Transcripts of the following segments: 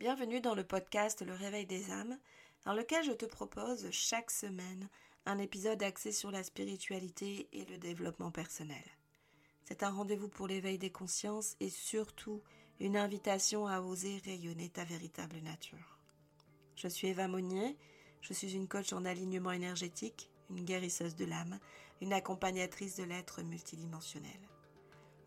Bienvenue dans le podcast Le Réveil des âmes, dans lequel je te propose chaque semaine un épisode axé sur la spiritualité et le développement personnel. C'est un rendez-vous pour l'éveil des consciences et surtout une invitation à oser rayonner ta véritable nature. Je suis Eva Monnier, je suis une coach en alignement énergétique, une guérisseuse de l'âme, une accompagnatrice de l'être multidimensionnel.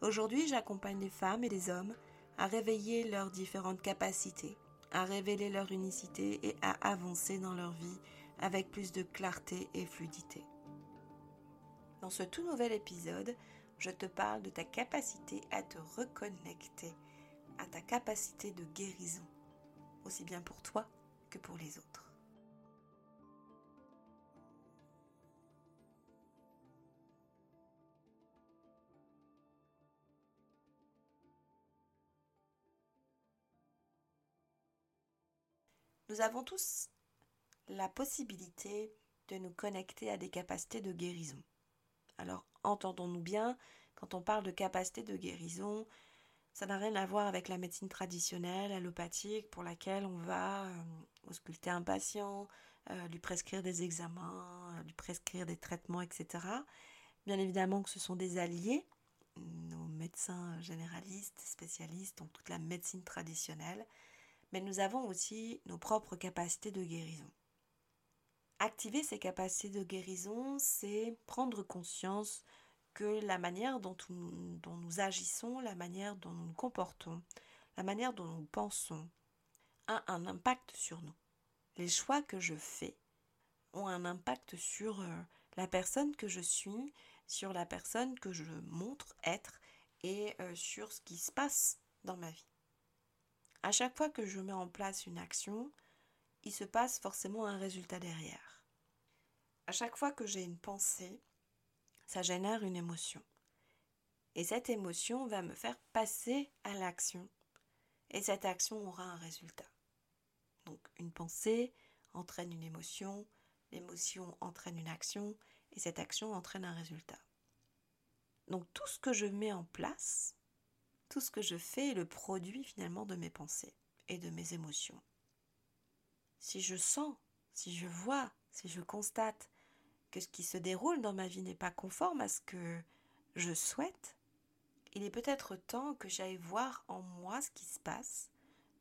Aujourd'hui, j'accompagne les femmes et les hommes à réveiller leurs différentes capacités, à révéler leur unicité et à avancer dans leur vie avec plus de clarté et fluidité. Dans ce tout nouvel épisode, je te parle de ta capacité à te reconnecter, à ta capacité de guérison, aussi bien pour toi que pour les autres. Nous avons tous la possibilité de nous connecter à des capacités de guérison. Alors, entendons-nous bien, quand on parle de capacité de guérison, ça n'a rien à voir avec la médecine traditionnelle, allopathique, pour laquelle on va euh, ausculter un patient, euh, lui prescrire des examens, euh, lui prescrire des traitements, etc. Bien évidemment que ce sont des alliés, nos médecins généralistes, spécialistes, donc toute la médecine traditionnelle, mais nous avons aussi nos propres capacités de guérison. Activer ces capacités de guérison, c'est prendre conscience que la manière dont, nous agissons, la manière dont nous nous comportons, la manière dont nous pensons, a un impact sur nous. Les choix que je fais ont un impact sur euh, la personne que je suis, sur la personne que je montre être et euh, sur ce qui se passe dans ma vie. À chaque fois que je mets en place une action, il se passe forcément un résultat derrière. À chaque fois que j'ai une pensée, ça génère une émotion. Et cette émotion va me faire passer à l'action. Et cette action aura un résultat. Donc une pensée entraîne une émotion, l'émotion entraîne une action, et cette action entraîne un résultat. Donc tout ce que je mets en place tout ce que je fais est le produit finalement de mes pensées et de mes émotions. Si je sens, si je vois, si je constate que ce qui se déroule dans ma vie n'est pas conforme à ce que je souhaite, il est peut-être temps que j'aille voir en moi ce qui se passe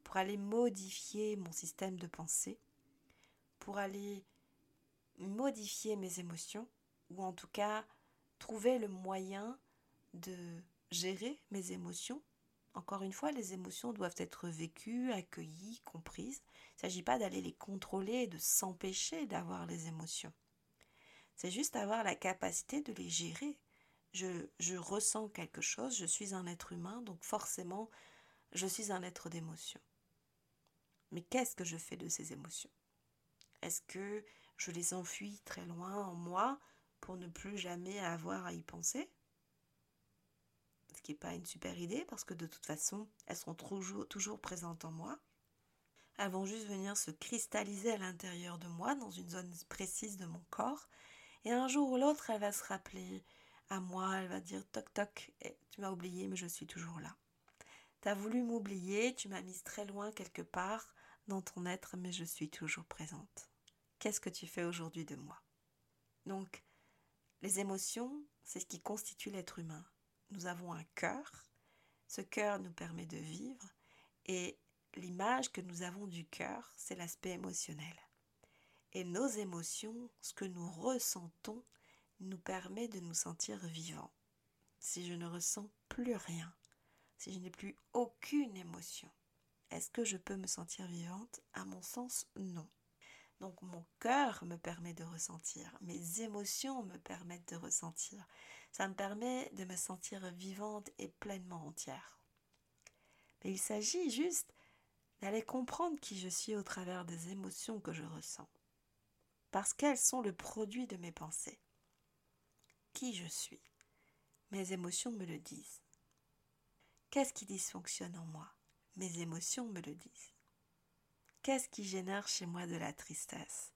pour aller modifier mon système de pensée, pour aller modifier mes émotions, ou en tout cas trouver le moyen de gérer mes émotions. Encore une fois, les émotions doivent être vécues, accueillies, comprises. Il ne s'agit pas d'aller les contrôler de s'empêcher d'avoir les émotions. C'est juste avoir la capacité de les gérer. Je, je ressens quelque chose, je suis un être humain, donc forcément, je suis un être d'émotion. Mais qu'est-ce que je fais de ces émotions? Est-ce que je les enfuis très loin en moi pour ne plus jamais avoir à y penser? Ce qui n'est pas une super idée parce que de toute façon, elles seront toujours, toujours présentes en moi. Elles vont juste venir se cristalliser à l'intérieur de moi, dans une zone précise de mon corps. Et un jour ou l'autre, elle va se rappeler à moi, elle va dire toc toc, tu m'as oublié, mais je suis toujours là. Tu as voulu m'oublier, tu m'as mise très loin quelque part dans ton être, mais je suis toujours présente. Qu'est-ce que tu fais aujourd'hui de moi? Donc, les émotions, c'est ce qui constitue l'être humain nous avons un cœur. Ce cœur nous permet de vivre et l'image que nous avons du cœur, c'est l'aspect émotionnel. Et nos émotions, ce que nous ressentons, nous permet de nous sentir vivants. Si je ne ressens plus rien, si je n'ai plus aucune émotion, est-ce que je peux me sentir vivante? À mon sens, non. Donc mon cœur me permet de ressentir, mes émotions me permettent de ressentir. Ça me permet de me sentir vivante et pleinement entière. Mais il s'agit juste d'aller comprendre qui je suis au travers des émotions que je ressens. Parce qu'elles sont le produit de mes pensées. Qui je suis Mes émotions me le disent. Qu'est-ce qui dysfonctionne en moi? Mes émotions me le disent. Qu'est-ce qui génère chez moi de la tristesse?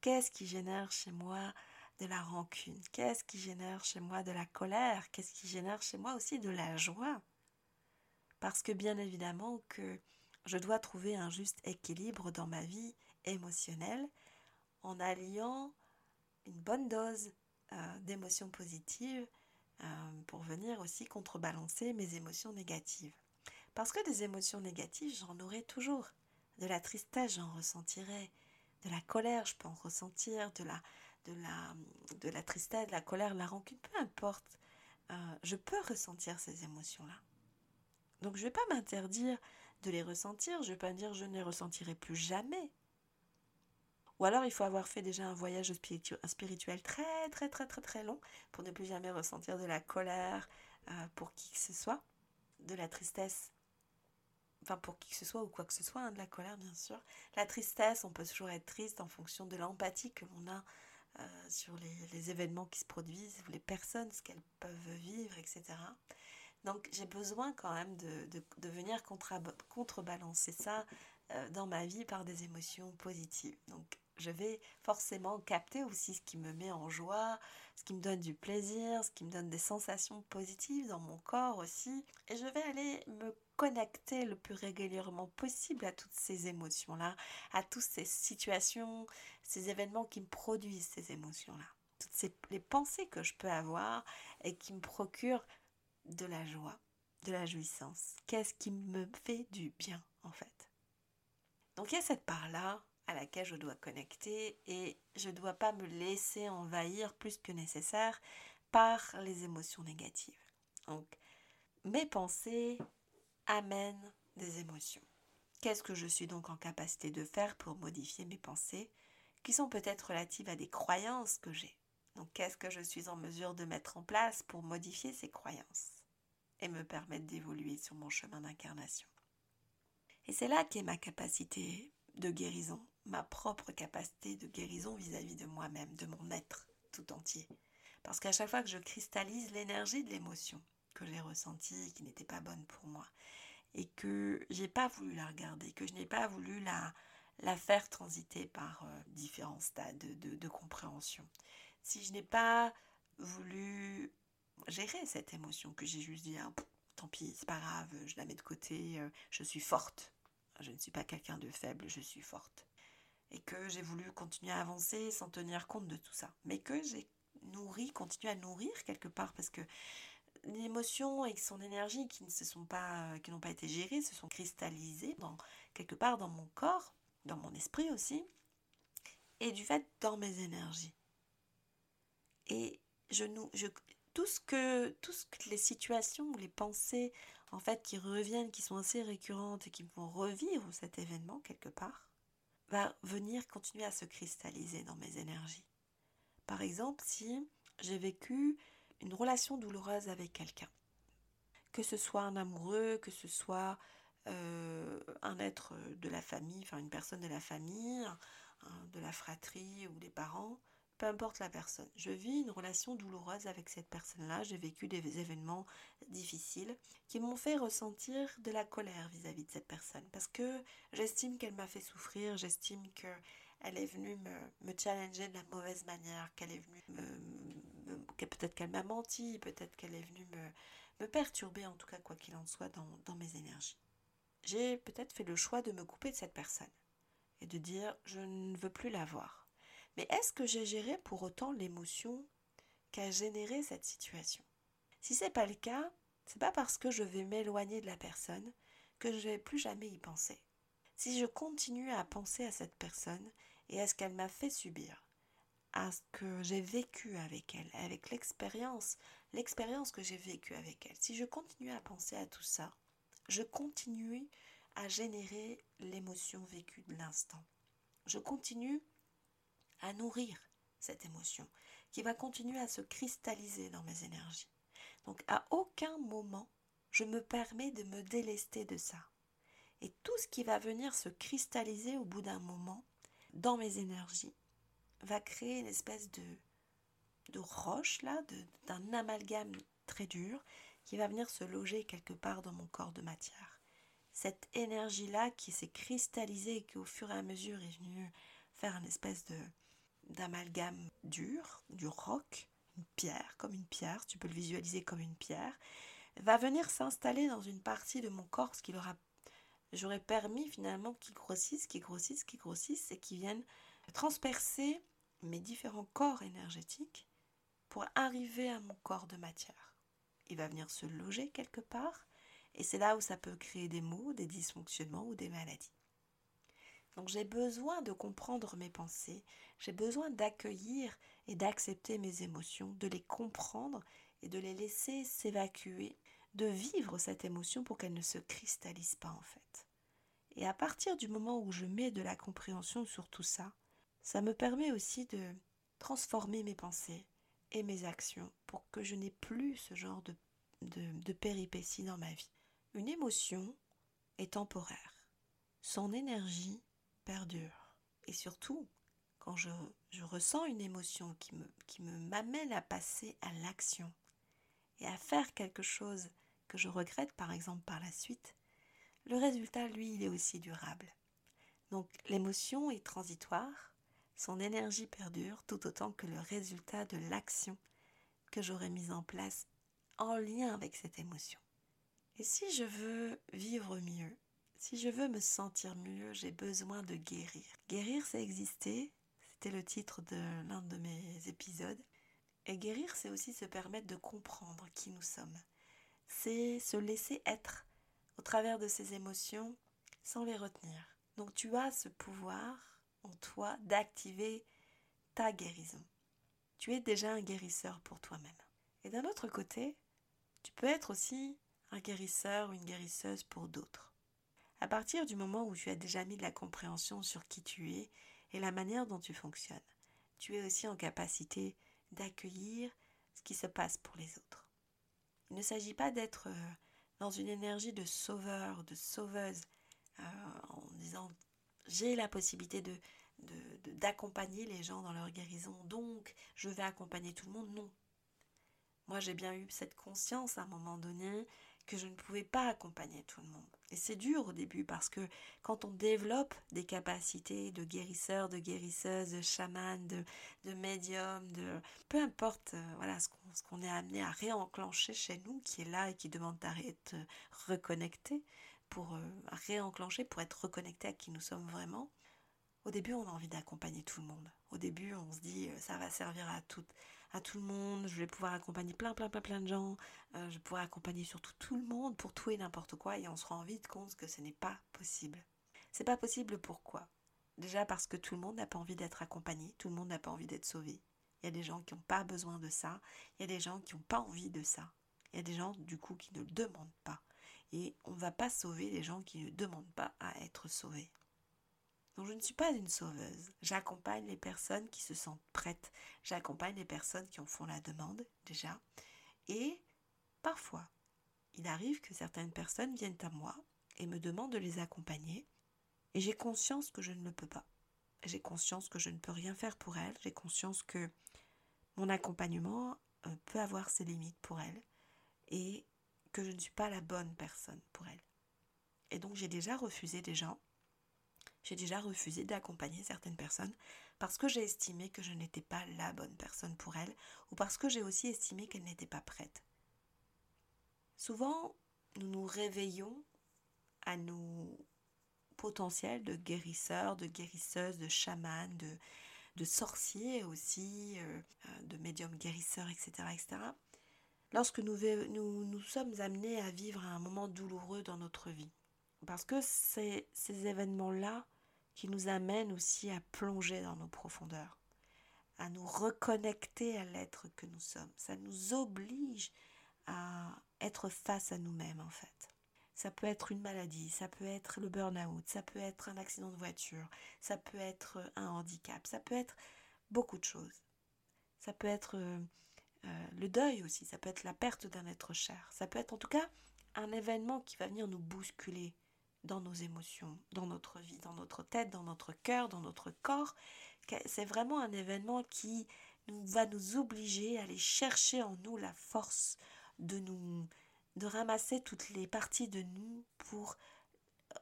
Qu'est-ce qui génère chez moi de la rancune Qu'est-ce qui génère chez moi de la colère? Qu'est-ce qui génère chez moi aussi de la joie? Parce que bien évidemment que je dois trouver un juste équilibre dans ma vie émotionnelle en alliant une bonne dose euh, d'émotions positives euh, pour venir aussi contrebalancer mes émotions négatives. Parce que des émotions négatives, j'en aurai toujours. De la tristesse, j'en ressentirai. De la colère, je peux en ressentir. De la, de la, de la tristesse, de la colère, de la rancune, peu importe. Euh, je peux ressentir ces émotions-là. Donc je ne vais pas m'interdire de les ressentir, je ne vais pas dire je ne les ressentirai plus jamais. Ou alors il faut avoir fait déjà un voyage spirituel très très très très très long pour ne plus jamais ressentir de la colère euh, pour qui que ce soit, de la tristesse, enfin pour qui que ce soit ou quoi que ce soit, hein, de la colère bien sûr. La tristesse, on peut toujours être triste en fonction de l'empathie que l'on a euh, sur les, événements qui se produisent, les personnes, ce qu'elles peuvent vivre, etc. Donc j'ai besoin quand même de, de, venir contrebalancer ça euh, dans ma vie par des émotions positives. Je vais forcément capter aussi ce qui me met en joie, ce qui me donne du plaisir, ce qui me donne des sensations positives dans mon corps aussi. Et je vais aller me connecter le plus régulièrement possible à toutes ces émotions-là, à toutes ces situations, ces événements qui me produisent ces émotions-là. Toutes ces, les pensées que je peux avoir et qui me procurent de la joie, de la jouissance. Qu'est-ce qui me fait du bien en fait? Donc il y a cette part-là à laquelle je dois connecter et je ne dois pas me laisser envahir plus que nécessaire par les émotions négatives. Donc, mes pensées amènent des émotions. Qu'est-ce que je suis donc en capacité de faire pour modifier mes pensées qui sont peut-être relatives à des croyances que j'ai? Donc, qu'est-ce que je suis en mesure de mettre en place pour modifier ces croyances et me permettre d'évoluer sur mon chemin d'incarnation? Et c'est là qu'est ma capacité de guérison, ma propre capacité de guérison vis-à-vis de moi-même, de mon être tout entier. Parce qu'à chaque fois que je cristallise l'énergie de l'émotion que j'ai ressentie, qui n'était pas bonne pour moi, et que j'ai pas voulu la regarder, que je n'ai pas voulu la, faire transiter par euh, différents stades de, compréhension. Si je n'ai pas voulu gérer cette émotion, que j'ai juste dit, ah, tant pis, c'est pas grave, je la mets de côté, euh, je suis forte, je ne suis pas quelqu'un de faible, je suis forte. Et que j'ai voulu continuer à avancer sans tenir compte de tout ça. Mais que j'ai nourri, continué à nourrir quelque part parce que l'émotion et son énergie qui ne se sont pas, qui n'ont pas été gérées, se sont cristallisées dans, quelque part dans mon corps, dans mon esprit aussi, et du fait dans mes énergies. Et je, je, tout ce que, tout ce que les situations les pensées en fait, qui reviennent, qui sont assez récurrentes et qui vont revivre cet événement quelque part, va venir continuer à se cristalliser dans mes énergies. Par exemple, si j'ai vécu une relation douloureuse avec quelqu'un, que ce soit un amoureux, que ce soit euh, un être de la famille, enfin une personne de la famille, de la fratrie ou des parents, peu importe la personne. Je vis une relation douloureuse avec cette personne-là, j'ai vécu des événements difficiles qui m'ont fait ressentir de la colère vis-à-vis de cette personne parce que j'estime qu'elle m'a fait souffrir, j'estime qu'elle est venue me, challenger de la mauvaise manière, qu'elle est venue me, peut-être qu'elle m'a menti, peut-être qu'elle est venue me, perturber, en tout cas quoi qu'il en soit, dans mes énergies. J'ai peut-être fait le choix de me couper de cette personne et de dire je ne veux plus la voir. Mais est-ce que j'ai géré pour autant l'émotion qu'a généré cette situation? Si c'est pas le cas, c'est pas parce que je vais m'éloigner de la personne que je vais plus jamais y penser. Si je continue à penser à cette personne et à ce qu'elle m'a fait subir, à ce que j'ai vécu avec elle, avec l'expérience, l'expérience que j'ai vécue avec elle, si je continue à penser à tout ça, je continue à générer l'émotion vécue de l'instant. Je continue à nourrir cette émotion qui va continuer à se cristalliser dans mes énergies. Donc à aucun moment je me permets de me délester de ça. Et tout ce qui va venir se cristalliser au bout d'un moment dans mes énergies va créer une espèce de, de roche là, d'un amalgame très dur qui va venir se loger quelque part dans mon corps de matière. Cette énergie-là qui s'est cristallisée et qui au fur et à mesure est venue faire une espèce de, d'amalgame dur, du roc, une pierre, comme une pierre, tu peux le visualiser comme une pierre, va venir s'installer dans une partie de mon corps, ce qui aura j'aurais permis finalement qu'ils grossissent, qu'ils grossissent, qu'ils grossissent et qu'ils viennent transpercer mes différents corps énergétiques pour arriver à mon corps de matière. Il va venir se loger quelque part et c'est là où ça peut créer des maux, des dysfonctionnements ou des maladies. Donc j'ai besoin de comprendre mes pensées, j'ai besoin d'accueillir et d'accepter mes émotions, de les comprendre et de les laisser s'évacuer, de vivre cette émotion pour qu'elle ne se cristallise pas en fait. Et à partir du moment où je mets de la compréhension sur tout ça, ça me permet aussi de transformer mes pensées et mes actions pour que je n'ai plus ce genre de, de, péripéties dans ma vie. Une émotion est temporaire. Son énergie perdure. Et surtout, quand je, je ressens une émotion qui me, qui me m'amène à passer à l'action et à faire quelque chose que je regrette par exemple par la suite, le résultat, lui, il est aussi durable. Donc l'émotion est transitoire, son énergie perdure tout autant que le résultat de l'action que j'aurais mise en place en lien avec cette émotion. Et si je veux vivre mieux, si je veux me sentir mieux, j'ai besoin de guérir. Guérir, c'est exister, c'était le titre de l'un de mes épisodes. Et guérir, c'est aussi se permettre de comprendre qui nous sommes. C'est se laisser être au travers de ces émotions sans les retenir. Donc tu as ce pouvoir en toi d'activer ta guérison. Tu es déjà un guérisseur pour toi-même. Et d'un autre côté, tu peux être aussi un guérisseur ou une guérisseuse pour d'autres. À partir du moment où tu as déjà mis de la compréhension sur qui tu es et la manière dont tu fonctionnes, tu es aussi en capacité d'accueillir ce qui se passe pour les autres. Il ne s'agit pas d'être euh, dans une énergie de sauveur, de sauveuse, euh, en disant j'ai la possibilité d'accompagner les gens dans leur guérison, donc je vais accompagner tout le monde. Non. Moi, j'ai bien eu cette conscience à un moment donné que je ne pouvais pas accompagner tout le monde. Et c'est dur au début parce que quand on développe des capacités de guérisseur, de guérisseuse, de chaman, de, de médium, de peu importe euh, voilà ce qu'on est amené à réenclencher chez nous, qui est là et qui demande d'être reconnecté, pour euh, réenclencher, pour être reconnecté à qui nous sommes vraiment, au début, on a envie d'accompagner tout le monde. Au début, on se dit, euh, ça va servir à tout, à tout le monde, je vais pouvoir accompagner plein, plein, plein, plein de gens, euh, je pourrai accompagner surtout tout le monde pour tout et n'importe quoi, et on se rend vite compte que ce n'est pas possible. C'est pas possible pourquoi? Déjà parce que tout le monde n'a pas envie d'être accompagné, tout le monde n'a pas envie d'être sauvé. Il y a des gens qui n'ont pas besoin de ça, il y a des gens qui n'ont pas envie de ça, il y a des gens du coup qui ne le demandent pas. Et on ne va pas sauver les gens qui ne demandent pas à être sauvés. Donc je ne suis pas une sauveuse. J'accompagne les personnes qui se sentent prêtes. J'accompagne les personnes qui en font la demande déjà. Et parfois, il arrive que certaines personnes viennent à moi et me demandent de les accompagner. Et j'ai conscience que je ne le peux pas. J'ai conscience que je ne peux rien faire pour elles. J'ai conscience que mon accompagnement euh, peut avoir ses limites pour elles. Et que je ne suis pas la bonne personne pour elles. Et donc j'ai déjà refusé des gens j'ai déjà refusé d'accompagner certaines personnes parce que j'ai estimé que je n'étais pas la bonne personne pour elles ou parce que j'ai aussi estimé qu'elles n'étaient pas prêtes. Souvent, nous nous réveillons à nos potentiels de guérisseurs, de guérisseuses, de chamans, de, de sorciers aussi, euh, de médiums guérisseurs, etc. etc. lorsque nous, nous, sommes amenés à vivre un moment douloureux dans notre vie. Parce que ces événements-là qui nous amènent aussi à plonger dans nos profondeurs, à nous reconnecter à l'être que nous sommes. Ça nous oblige à être face à nous-mêmes en fait. Ça peut être une maladie, ça peut être le burn-out, ça peut être un accident de voiture, ça peut être un handicap, ça peut être beaucoup de choses. Ça peut être euh, euh, le deuil aussi, ça peut être la perte d'un être cher, ça peut être en tout cas un événement qui va venir nous bousculer, dans nos émotions, dans notre vie, dans notre tête, dans notre cœur, dans notre corps. C'est vraiment un événement qui va nous obliger à aller chercher en nous la force de nous de ramasser toutes les parties de nous pour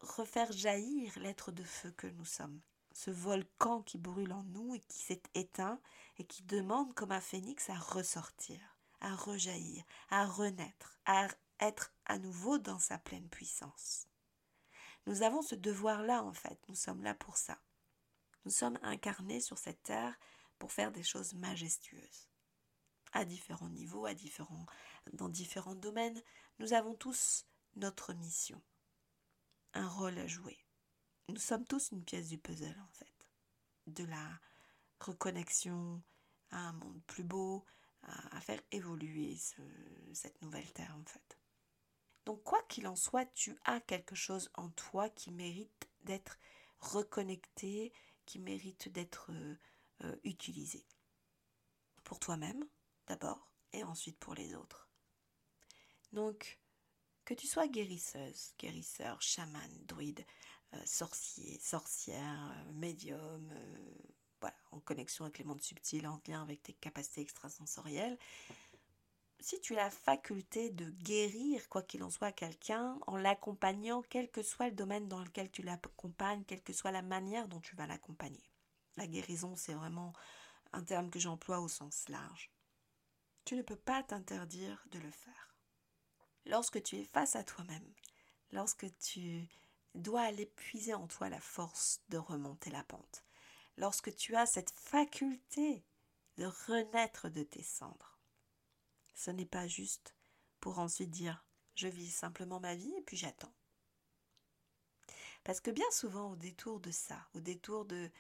refaire jaillir l'être de feu que nous sommes. Ce volcan qui brûle en nous et qui s'est éteint et qui demande comme un phénix à ressortir, à rejaillir, à renaître, à être à nouveau dans sa pleine puissance. Nous avons ce devoir-là, en fait. Nous sommes là pour ça. Nous sommes incarnés sur cette terre pour faire des choses majestueuses. À différents niveaux, à différents, dans différents domaines, nous avons tous notre mission, un rôle à jouer. Nous sommes tous une pièce du puzzle, en fait. De la reconnexion à un monde plus beau, à, faire évoluer cette nouvelle terre, en fait. Donc, quoi qu'il en soit, tu as quelque chose en toi qui mérite d'être reconnecté, qui mérite d'être euh, euh, utilisé. Pour toi-même, d'abord, et ensuite pour les autres. Donc, que tu sois guérisseuse, guérisseur, chaman, druide, euh, sorcier, sorcière, médium, voilà, en connexion avec les mondes subtils, en lien avec tes capacités extrasensorielles, si tu as la faculté de guérir, quoi qu'il en soit, quelqu'un, en l'accompagnant, quel que soit le domaine dans lequel tu l'accompagnes, quelle que soit la manière dont tu vas l'accompagner. La guérison, c'est vraiment un terme que j'emploie au sens large. Tu ne peux pas t'interdire de le faire. Lorsque tu es face à toi-même, lorsque tu dois aller puiser en toi la force de remonter la pente, lorsque tu as cette faculté de renaître de tes cendres, ce n'est pas juste pour ensuite dire je vis simplement ma vie et puis j'attends. Parce que bien souvent, au détour de ça, au détour de,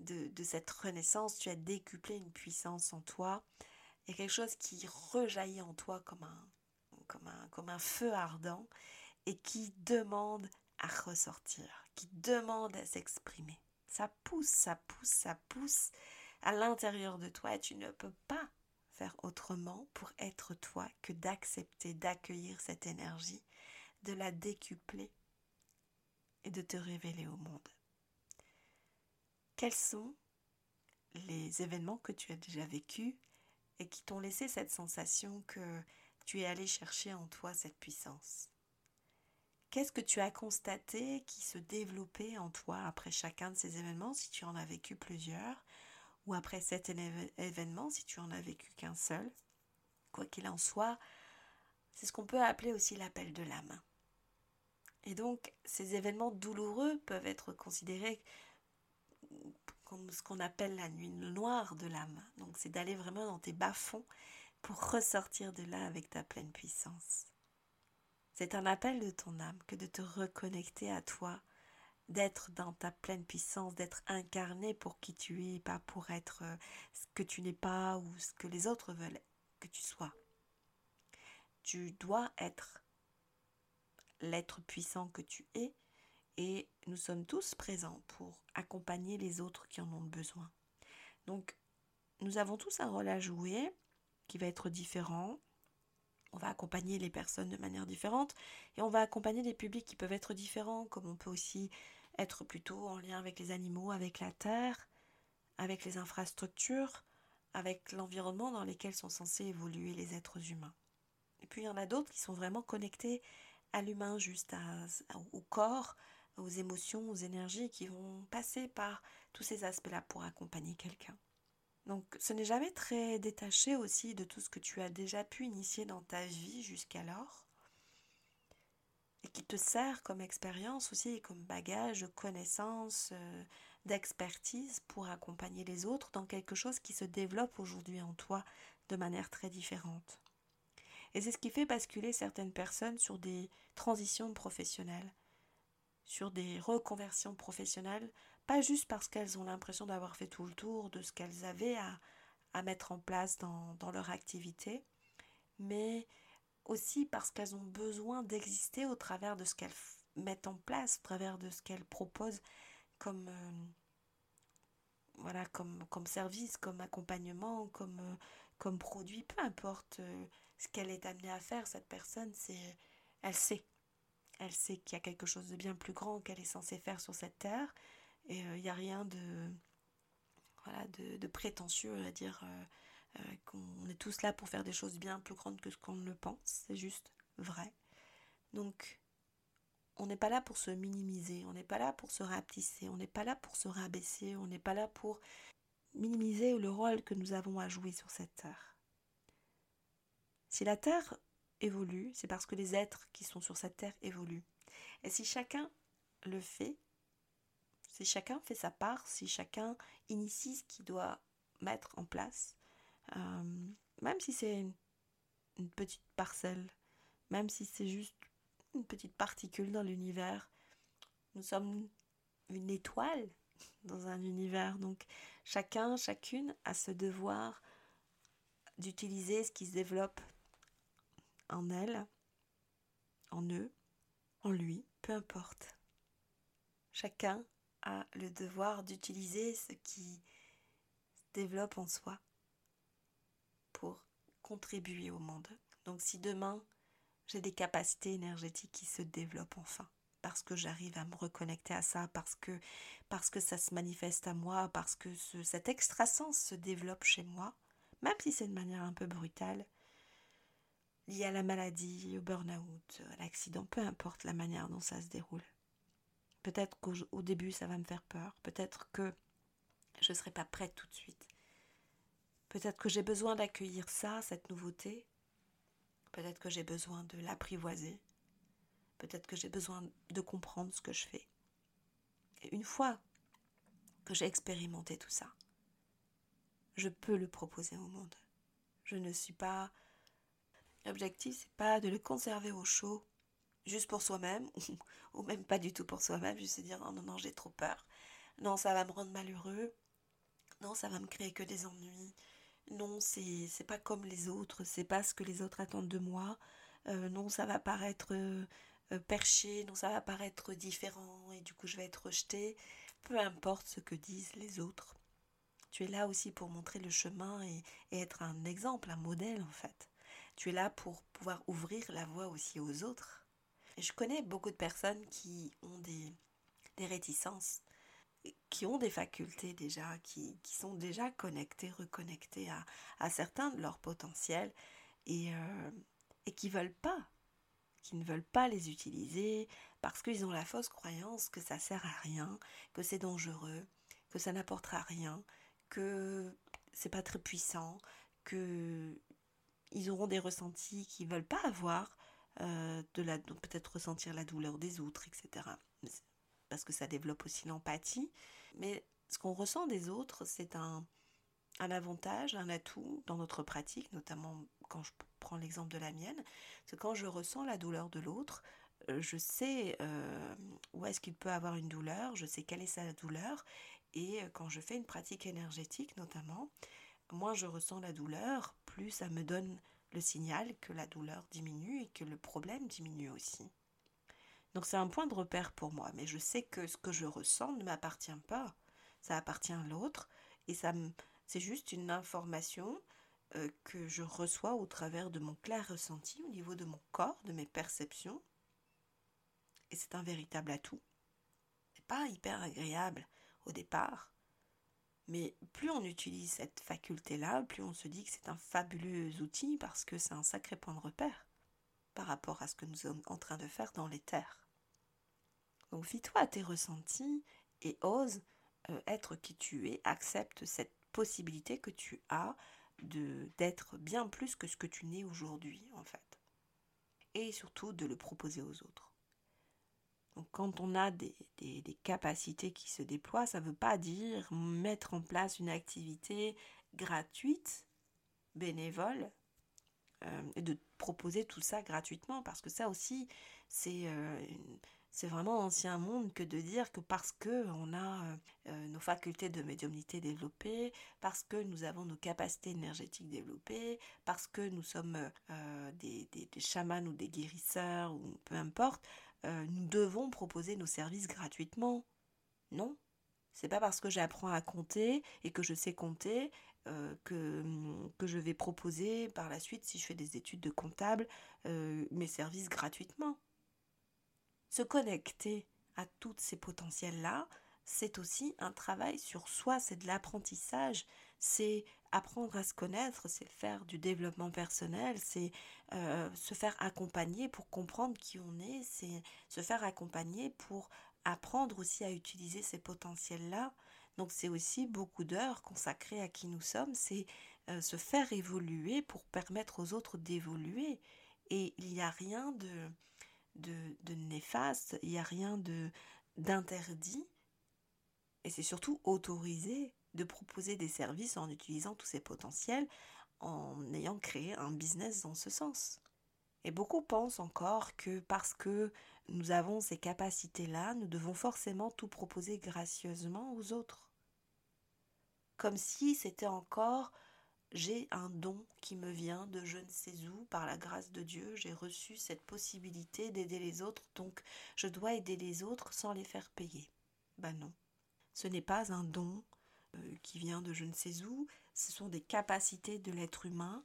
de, cette renaissance, tu as décuplé une puissance en toi. Il y a quelque chose qui rejaillit en toi comme un, comme un, comme un feu ardent et qui demande à ressortir, qui demande à s'exprimer. Ça pousse, ça pousse, ça pousse à l'intérieur de toi et tu ne peux pas autrement pour être toi que d'accepter, d'accueillir cette énergie, de la décupler et de te révéler au monde. Quels sont les événements que tu as déjà vécus et qui t'ont laissé cette sensation que tu es allé chercher en toi cette puissance? Qu'est-ce que tu as constaté qui se développait en toi après chacun de ces événements, si tu en as vécu plusieurs ou après cet événement, si tu en as vécu qu'un seul. Quoi qu'il en soit, c'est ce qu'on peut appeler aussi l'appel de l'âme. Et donc, ces événements douloureux peuvent être considérés comme ce qu'on appelle la nuit noire de l'âme. Donc, c'est d'aller vraiment dans tes bas-fonds pour ressortir de là avec ta pleine puissance. C'est un appel de ton âme que de te reconnecter à toi d'être dans ta pleine puissance, d'être incarné pour qui tu es, pas pour être euh, ce que tu n'es pas ou ce que les autres veulent que tu sois. Tu dois être l'être puissant que tu es et nous sommes tous présents pour accompagner les autres qui en ont besoin. Donc, nous avons tous un rôle à jouer qui va être différent. On va accompagner les personnes de manière différente et on va accompagner les publics qui peuvent être différents, comme on peut aussi être plutôt en lien avec les animaux, avec la terre, avec les infrastructures, avec l'environnement dans lequel sont censés évoluer les êtres humains. Et puis il y en a d'autres qui sont vraiment connectés à l'humain, juste au corps, aux émotions, aux énergies qui vont passer par tous ces aspects-là pour accompagner quelqu'un. Donc ce n'est jamais très détaché aussi de tout ce que tu as déjà pu initier dans ta vie jusqu'alors et qui te sert comme expérience aussi, comme bagage de connaissances, euh, d'expertise pour accompagner les autres dans quelque chose qui se développe aujourd'hui en toi de manière très différente. Et c'est ce qui fait basculer certaines personnes sur des transitions professionnelles, sur des reconversions professionnelles, pas juste parce qu'elles ont l'impression d'avoir fait tout le tour de ce qu'elles avaient à, à mettre en place dans, dans leur activité, mais aussi parce qu'elles ont besoin d'exister au travers de ce qu'elles mettent en place, au travers de ce qu'elles proposent comme, euh, voilà, comme, comme service, comme accompagnement, comme, euh, comme produit, peu importe euh, ce qu'elle est amenée à faire, cette personne, c'est, elle sait. Elle sait qu'il y a quelque chose de bien plus grand qu'elle est censée faire sur cette terre. Et il n'y a rien de, voilà, de, de prétentieux à dire euh, qu'on est tous là pour faire des choses bien plus grandes que ce qu'on le pense, c'est juste vrai. Donc, on n'est pas là pour se minimiser, on n'est pas là pour se rapetisser, on n'est pas là pour se rabaisser, on n'est pas là pour minimiser le rôle que nous avons à jouer sur cette terre. Si la terre évolue, c'est parce que les êtres qui sont sur cette terre évoluent. Et si chacun le fait, si chacun fait sa part, si chacun initie ce qu'il doit mettre en place, euh, même si c'est une, petite parcelle, même si c'est juste une petite particule dans l'univers, nous sommes une étoile dans un univers. Donc chacun, chacune a ce devoir d'utiliser ce qui se développe en elle, en eux, en lui, peu importe. Chacun a le devoir d'utiliser ce qui se développe en soi pour contribuer au monde. Donc si demain j'ai des capacités énergétiques qui se développent enfin, parce que j'arrive à me reconnecter à ça, parce que, parce que ça se manifeste à moi, parce que ce, cet extrasens se développe chez moi, même si c'est de manière un peu brutale, liée à la maladie, au burn-out, à l'accident, peu importe la manière dont ça se déroule. Peut-être qu'au début ça va me faire peur, peut-être que je ne serai pas prête tout de suite. Peut-être que j'ai besoin d'accueillir ça, cette nouveauté. Peut-être que j'ai besoin de l'apprivoiser. Peut-être que j'ai besoin de comprendre ce que je fais. Et une fois que j'ai expérimenté tout ça, je peux le proposer au monde. Je ne suis pas. L'objectif, c'est pas de le conserver au chaud, juste pour soi-même, ou même pas du tout pour soi-même, juste se dire non, non, non, j'ai trop peur. Non, ça va me rendre malheureux. Non, ça va me créer que des ennuis. Non, c'est, c'est pas comme les autres, c'est pas ce que les autres attendent de moi. Euh, non, ça va paraître euh, euh, perché, non, ça va paraître différent et du coup je vais être rejeté. Peu importe ce que disent les autres. Tu es là aussi pour montrer le chemin et, être un exemple, un modèle en fait. Tu es là pour pouvoir ouvrir la voie aussi aux autres. je connais beaucoup de personnes qui ont des, réticences, qui ont des facultés déjà, qui, sont déjà connectées, reconnectées à, certains de leurs potentiels et, euh, et qui veulent pas, qui ne veulent pas les utiliser parce qu'ils ont la fausse croyance que ça sert à rien, que c'est dangereux, que ça n'apportera rien, que c'est pas très puissant, que ils auront des ressentis qu'ils veulent pas avoir, euh, de la peut-être ressentir la douleur des autres, etc. Parce que ça développe aussi l'empathie. Mais ce qu'on ressent des autres, c'est un, avantage, un atout dans notre pratique, notamment quand je prends l'exemple de la mienne, c'est quand je ressens la douleur de l'autre, euh, je sais euh, où est-ce qu'il peut avoir une douleur, je sais quelle est sa douleur, et euh, quand je fais une pratique énergétique notamment, moins je ressens la douleur, plus ça me donne le signal que la douleur diminue et que le problème diminue aussi. Donc c'est un point de repère pour moi, mais je sais que ce que je ressens ne m'appartient pas, ça appartient à l'autre, et ça c'est juste une information euh, que je reçois au travers de mon clair ressenti au niveau de mon corps, de mes perceptions, et c'est un véritable atout. C'est pas hyper agréable au départ. Mais plus on utilise cette faculté-là, plus on se dit que c'est un fabuleux outil parce que c'est un sacré point de repère par rapport à ce que nous sommes en train de faire dans les terres. Donc fie-toi tes ressentis et ose euh, être qui tu es, accepte cette possibilité que tu as de d'être bien plus que ce que tu n'es aujourd'hui en fait. Et surtout de le proposer aux autres. Donc quand on a des, capacités qui se déploient, ça ne veut pas dire mettre en place une activité gratuite, bénévole, euh, et de proposer tout ça gratuitement, parce que ça aussi, c'est euh, c'est vraiment ancien monde que de dire que parce que on a euh, nos facultés de médiumnité développées, parce que nous avons nos capacités énergétiques développées, parce que nous sommes des, des, chamans ou des guérisseurs, ou peu importe, euh, nous devons proposer nos services gratuitement. Non. C'est pas parce que j'apprends à compter et que je sais compter euh, que, que, je vais proposer par la suite, si je fais des études de comptable, euh, mes services gratuitement. Se connecter à tous ces potentiels-là, c'est aussi un travail sur soi, c'est de l'apprentissage, c'est apprendre à se connaître, c'est faire du développement personnel, c'est euh, se faire accompagner pour comprendre qui on est, c'est se faire accompagner pour apprendre aussi à utiliser ces potentiels-là. Donc c'est aussi beaucoup d'heures consacrées à qui nous sommes, c'est euh, se faire évoluer pour permettre aux autres d'évoluer. Et il n'y a rien de, de, néfaste, il n'y a rien de, d'interdit et c'est surtout autorisé de proposer des services en utilisant tous ces potentiels, en ayant créé un business dans ce sens. Et beaucoup pensent encore que parce que nous avons ces capacités-là, nous devons forcément tout proposer gracieusement aux autres. Comme si c'était encore j'ai un don qui me vient de je ne sais où, par la grâce de Dieu, j'ai reçu cette possibilité d'aider les autres, donc je dois aider les autres sans les faire payer. Ben non. Ce n'est pas un don euh, qui vient de je ne sais où, ce sont des capacités de l'être humain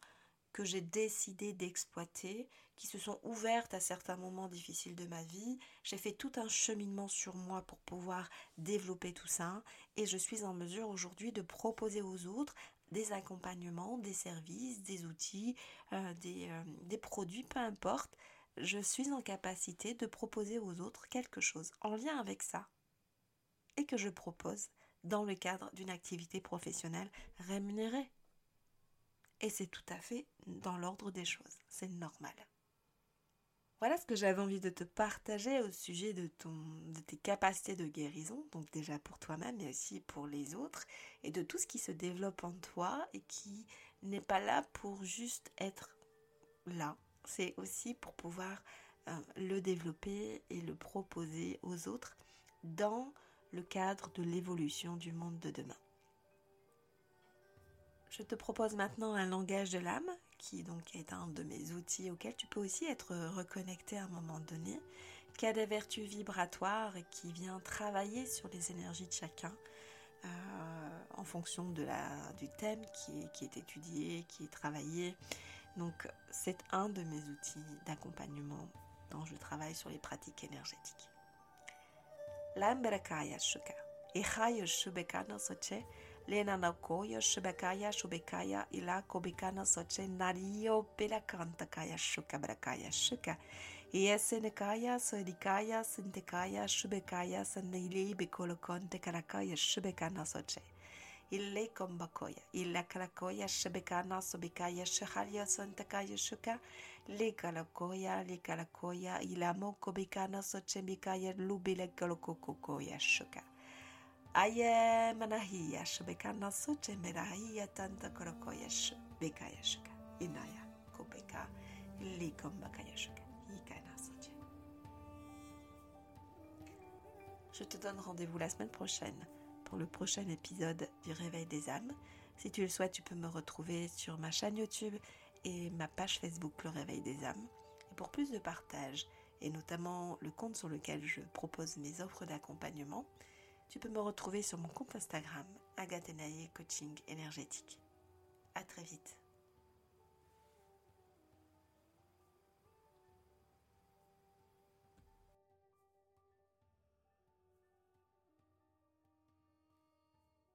que j'ai décidé d'exploiter, qui se sont ouvertes à certains moments difficiles de ma vie. J'ai fait tout un cheminement sur moi pour pouvoir développer tout ça et je suis en mesure aujourd'hui de proposer aux autres des accompagnements, des services, des outils, euh, euh, des produits, peu importe. Je suis en capacité de proposer aux autres quelque chose en lien avec ça et que je propose dans le cadre d'une activité professionnelle rémunérée. Et c'est tout à fait dans l'ordre des choses, c'est normal. Voilà ce que j'avais envie de te partager au sujet de, ton, de tes capacités de guérison, donc déjà pour toi-même mais aussi pour les autres, et de tout ce qui se développe en toi et qui n'est pas là pour juste être là. C'est aussi pour pouvoir euh, le développer et le proposer aux autres dans le cadre de l'évolution du monde de demain. Je te propose maintenant un langage de l'âme, qui donc est un de mes outils auxquels tu peux aussi être reconnecté à un moment donné, qui a des vertus vibratoires et qui vient travailler sur les énergies de chacun euh, en fonction de la, du thème qui est, qui est étudié, qui est travaillé. Donc c'est un de mes outils d'accompagnement dont je travaille sur les pratiques énergétiques. Lena naukojo šebekaja šubekaja ila kobikano soče narijo pelakanta kaja šuka brakaja šuka. Jesenekaja sodikaja sintekaja šubekaja sandeili bikolokonte karakaja šubekano soče. Ille kombakoya, illa karakoya shebekana sobikaya shehalya sontakaya shuka, le kalakoya, le kalakoya, ilamo kobikana sochemikaya lubile kolokokokoya shuka. Inaya soche. Je te donne rendez-vous la semaine prochaine pour le prochain épisode du Réveil des âmes. Si tu le souhaites, tu peux me retrouver sur ma chaîne YouTube et ma page Facebook Le Réveil des âmes. Et pour plus de partage, et notamment le compte sur lequel je propose mes offres d'accompagnement, tu peux me retrouver sur mon compte Instagram, Agathenae Coaching Énergétique. À très vite.